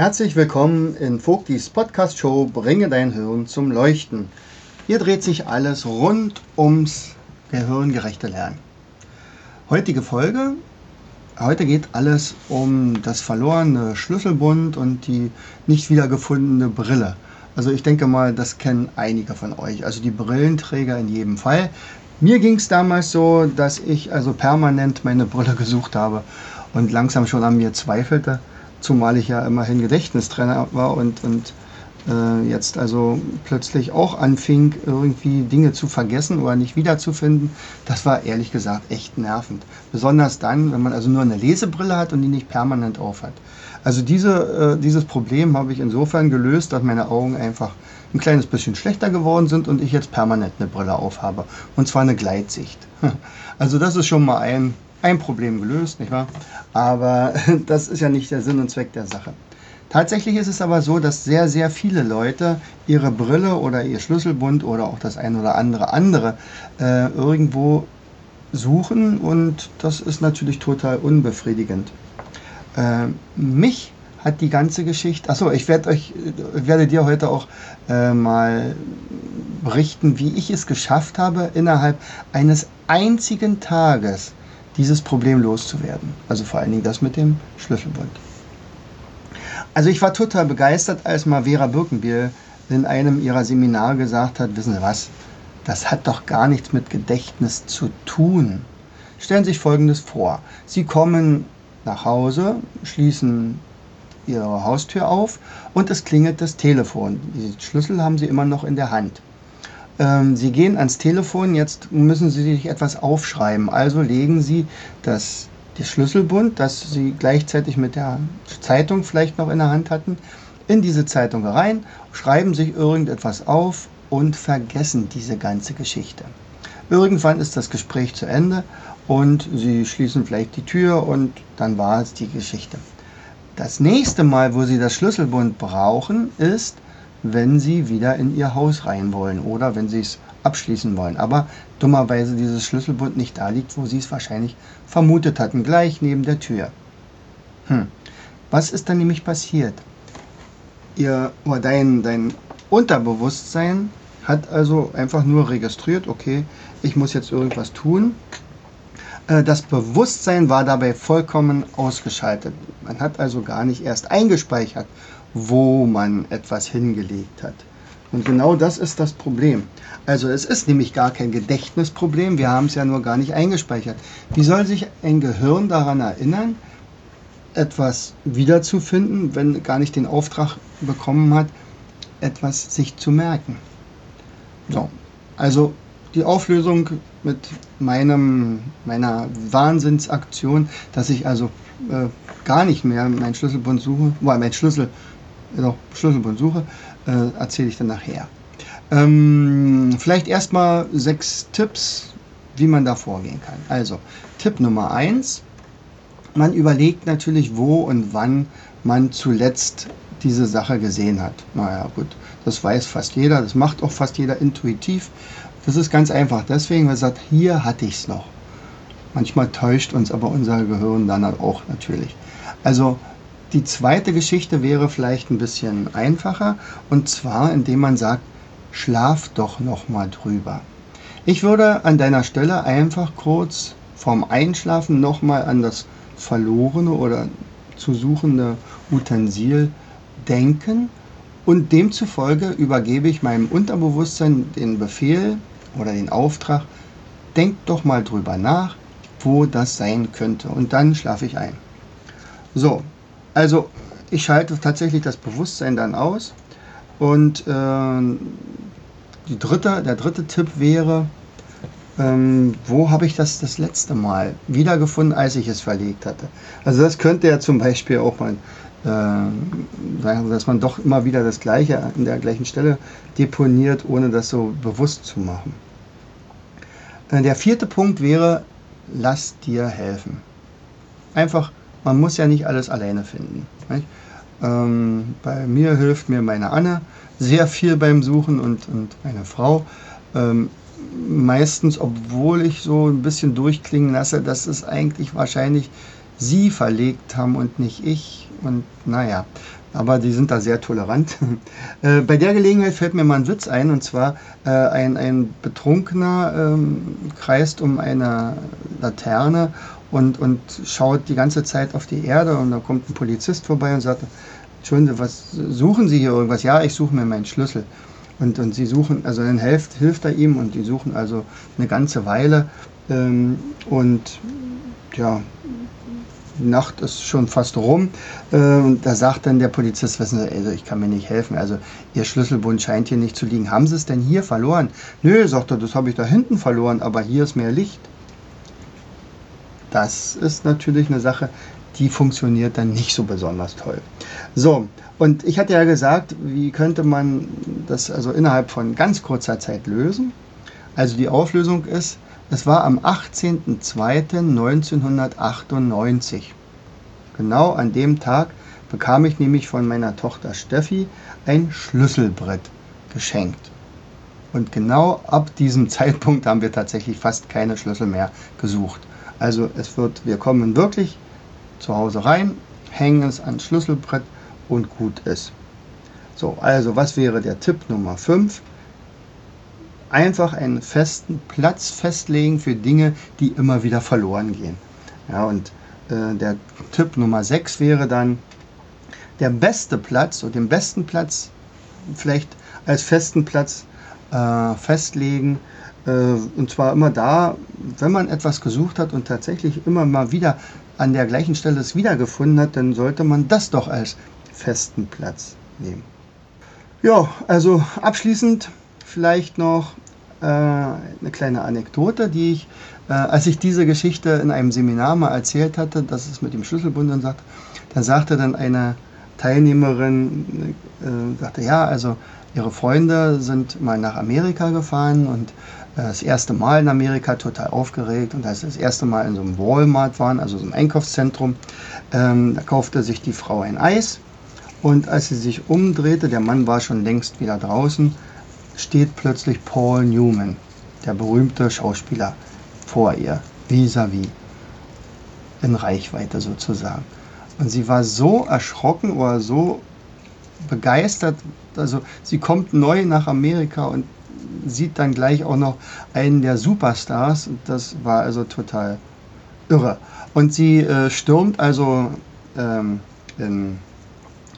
Herzlich willkommen in Vogtis Podcast Show Bringe dein Hirn zum Leuchten. Hier dreht sich alles rund ums gehirngerechte Lernen. Heutige Folge. Heute geht alles um das verlorene Schlüsselbund und die nicht wiedergefundene Brille. Also ich denke mal, das kennen einige von euch. Also die Brillenträger in jedem Fall. Mir ging es damals so, dass ich also permanent meine Brille gesucht habe und langsam schon an mir zweifelte zumal ich ja immerhin Gedächtnistrainer war und, und äh, jetzt also plötzlich auch anfing, irgendwie Dinge zu vergessen oder nicht wiederzufinden, das war ehrlich gesagt echt nervend. Besonders dann, wenn man also nur eine Lesebrille hat und die nicht permanent aufhat. Also diese, äh, dieses Problem habe ich insofern gelöst, dass meine Augen einfach ein kleines bisschen schlechter geworden sind und ich jetzt permanent eine Brille aufhabe. Und zwar eine Gleitsicht. Also das ist schon mal ein ein Problem gelöst, nicht wahr? Aber das ist ja nicht der Sinn und Zweck der Sache. Tatsächlich ist es aber so, dass sehr, sehr viele Leute ihre Brille oder ihr Schlüsselbund oder auch das ein oder andere andere äh, irgendwo suchen und das ist natürlich total unbefriedigend. Äh, mich hat die ganze Geschichte, achso, ich werde euch, ich werde dir heute auch äh, mal berichten, wie ich es geschafft habe, innerhalb eines einzigen Tages dieses Problem loszuwerden. Also vor allen Dingen das mit dem Schlüsselbund. Also ich war total begeistert, als mal Vera Birkenbiel in einem ihrer Seminare gesagt hat, wissen Sie was, das hat doch gar nichts mit Gedächtnis zu tun. Stellen Sie sich Folgendes vor. Sie kommen nach Hause, schließen Ihre Haustür auf und es klingelt das Telefon. Die Schlüssel haben Sie immer noch in der Hand. Ähm, Sie gehen ans Telefon, jetzt müssen Sie sich etwas aufschreiben. Also legen Sie das, das Schlüsselbund, das Sie gleichzeitig mit der Zeitung vielleicht noch in der Hand hatten, in diese Zeitung rein, schreiben sich irgendetwas auf und vergessen diese ganze Geschichte. Irgendwann ist das Gespräch zu Ende und Sie schließen vielleicht die Tür und dann war es die Geschichte. Das nächste Mal, wo Sie das Schlüsselbund brauchen, ist, wenn sie wieder in ihr Haus rein wollen oder wenn sie es abschließen wollen. Aber dummerweise dieses Schlüsselbund nicht da liegt, wo sie es wahrscheinlich vermutet hatten, gleich neben der Tür. Hm. Was ist dann nämlich passiert? Ihr oder dein, dein Unterbewusstsein hat also einfach nur registriert, okay, ich muss jetzt irgendwas tun. Äh, das Bewusstsein war dabei vollkommen ausgeschaltet. Man hat also gar nicht erst eingespeichert, wo man etwas hingelegt hat. Und genau das ist das Problem. Also es ist nämlich gar kein Gedächtnisproblem, wir haben es ja nur gar nicht eingespeichert. Wie soll sich ein Gehirn daran erinnern, etwas wiederzufinden, wenn gar nicht den Auftrag bekommen hat, etwas sich zu merken? So, also die Auflösung mit meinem, meiner Wahnsinnsaktion, dass ich also äh, gar nicht mehr meinen Schlüsselbund suche, weil mein Schlüssel noch Schlüsselbund suche, äh, erzähle ich dann nachher. Ähm, vielleicht erstmal sechs Tipps, wie man da vorgehen kann. Also, Tipp Nummer eins: Man überlegt natürlich, wo und wann man zuletzt diese Sache gesehen hat. Naja, gut, das weiß fast jeder, das macht auch fast jeder intuitiv. Das ist ganz einfach. Deswegen, man sagt, hier hatte ich es noch. Manchmal täuscht uns aber unser Gehirn dann auch natürlich. Also die zweite Geschichte wäre vielleicht ein bisschen einfacher und zwar indem man sagt, schlaf doch noch mal drüber. Ich würde an deiner Stelle einfach kurz vorm Einschlafen noch mal an das verlorene oder zu suchende Utensil denken und demzufolge übergebe ich meinem Unterbewusstsein den Befehl oder den Auftrag, denk doch mal drüber nach, wo das sein könnte und dann schlafe ich ein. So, also ich schalte tatsächlich das Bewusstsein dann aus. Und äh, die dritte, der dritte Tipp wäre, ähm, wo habe ich das das letzte Mal wiedergefunden, als ich es verlegt hatte. Also das könnte ja zum Beispiel auch mal äh, dass man doch immer wieder das Gleiche an der gleichen Stelle deponiert, ohne das so bewusst zu machen. Äh, der vierte Punkt wäre, lass dir helfen. Einfach, man muss ja nicht alles alleine finden. Ähm, bei mir hilft mir meine Anne sehr viel beim Suchen und, und meine Frau. Ähm, meistens, obwohl ich so ein bisschen durchklingen lasse, dass es eigentlich wahrscheinlich sie verlegt haben und nicht ich. Und naja, aber die sind da sehr tolerant. äh, bei der Gelegenheit fällt mir mal ein Witz ein, und zwar äh, ein, ein Betrunkener ähm, kreist um eine Laterne und, und schaut die ganze Zeit auf die Erde und da kommt ein Polizist vorbei und sagt, Entschuldigung, was suchen Sie hier irgendwas? Ja, ich suche mir meinen Schlüssel. Und, und sie suchen, also dann hilft, hilft er ihm und die suchen also eine ganze Weile. Ähm, und ja, die Nacht ist schon fast rum. Äh, und da sagt dann der Polizist, wissen Sie, also ich kann mir nicht helfen. Also Ihr Schlüsselbund scheint hier nicht zu liegen. Haben Sie es denn hier verloren? Nö, sagt er, das habe ich da hinten verloren, aber hier ist mehr Licht. Das ist natürlich eine Sache, die funktioniert dann nicht so besonders toll. So, und ich hatte ja gesagt, wie könnte man das also innerhalb von ganz kurzer Zeit lösen? Also die Auflösung ist, es war am 18.02.1998. Genau an dem Tag bekam ich nämlich von meiner Tochter Steffi ein Schlüsselbrett geschenkt. Und genau ab diesem Zeitpunkt haben wir tatsächlich fast keine Schlüssel mehr gesucht. Also es wird, wir kommen wirklich zu Hause rein, hängen es ans Schlüsselbrett und gut ist. So, also was wäre der Tipp Nummer 5? Einfach einen festen Platz festlegen für Dinge, die immer wieder verloren gehen. Ja, und äh, der Tipp Nummer 6 wäre dann, der beste Platz oder den besten Platz vielleicht als festen Platz äh, festlegen. Äh, und zwar immer da, wenn man etwas gesucht hat und tatsächlich immer mal wieder an der gleichen Stelle es wiedergefunden hat, dann sollte man das doch als festen Platz nehmen. Ja, also abschließend vielleicht noch äh, eine kleine Anekdote, die ich, äh, als ich diese Geschichte in einem Seminar mal erzählt hatte, dass es mit dem Schlüsselbund und sagt, dann sagte dann eine Teilnehmerin, äh, sagte, ja, also ihre Freunde sind mal nach Amerika gefahren und das erste Mal in Amerika total aufgeregt und als sie das erste Mal in so einem Walmart waren, also so einem Einkaufszentrum, ähm, da kaufte sich die Frau ein Eis und als sie sich umdrehte, der Mann war schon längst wieder draußen, steht plötzlich Paul Newman, der berühmte Schauspieler, vor ihr, vis-à-vis, -vis, in Reichweite sozusagen. Und sie war so erschrocken oder so begeistert, also sie kommt neu nach Amerika und sieht dann gleich auch noch einen der Superstars. Das war also total irre. Und sie äh, stürmt also ähm, in,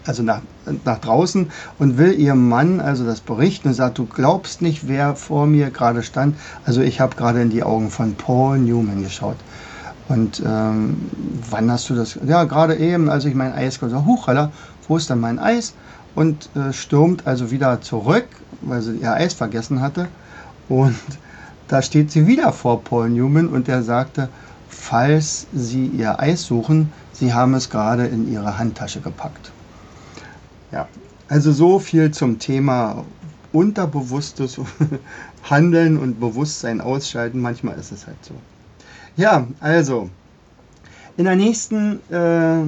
also nach, nach draußen und will ihrem Mann also das berichten und sagt, du glaubst nicht, wer vor mir gerade stand. Also ich habe gerade in die Augen von Paul Newman geschaut. Und ähm, wann hast du das? Ja, gerade eben, als ich mein Eis gesagt habe, huch, wo ist denn mein Eis? Und äh, stürmt also wieder zurück weil sie ihr Eis vergessen hatte. Und da steht sie wieder vor Paul Newman und der sagte, falls Sie Ihr Eis suchen, Sie haben es gerade in Ihre Handtasche gepackt. Ja, also so viel zum Thema unterbewusstes Handeln und Bewusstsein ausschalten. Manchmal ist es halt so. Ja, also in der nächsten äh,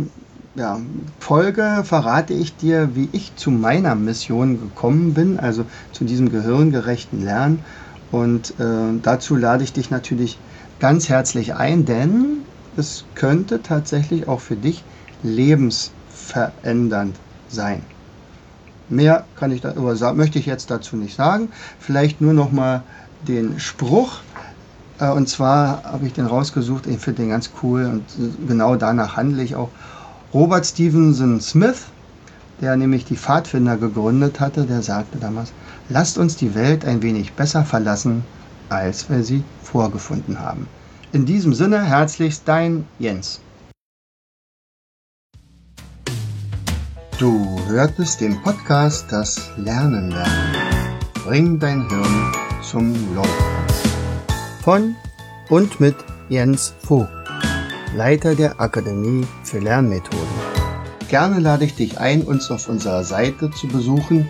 ja, Folge verrate ich dir, wie ich zu meiner Mission gekommen bin, also zu diesem gehirngerechten Lernen. Und äh, dazu lade ich dich natürlich ganz herzlich ein, denn es könnte tatsächlich auch für dich lebensverändernd sein. Mehr kann ich da, oder möchte ich jetzt dazu nicht sagen. Vielleicht nur noch mal den Spruch. Äh, und zwar habe ich den rausgesucht. Ich finde den ganz cool und genau danach handle ich auch. Robert Stevenson Smith, der nämlich die Pfadfinder gegründet hatte, der sagte damals, lasst uns die Welt ein wenig besser verlassen, als wir sie vorgefunden haben. In diesem Sinne herzlichst dein Jens. Du hörtest den Podcast Das Lernen lernen. Bring dein Hirn zum Leuchten. Von und mit Jens Vogt. Leiter der Akademie für Lernmethoden. Gerne lade ich dich ein, uns auf unserer Seite zu besuchen.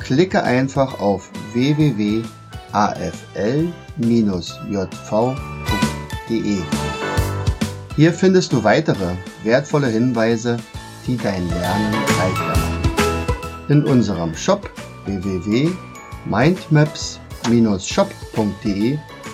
Klicke einfach auf www.afl-jv.de. Hier findest du weitere wertvolle Hinweise, die dein Lernen leichter. In unserem Shop www.mindmaps-shop.de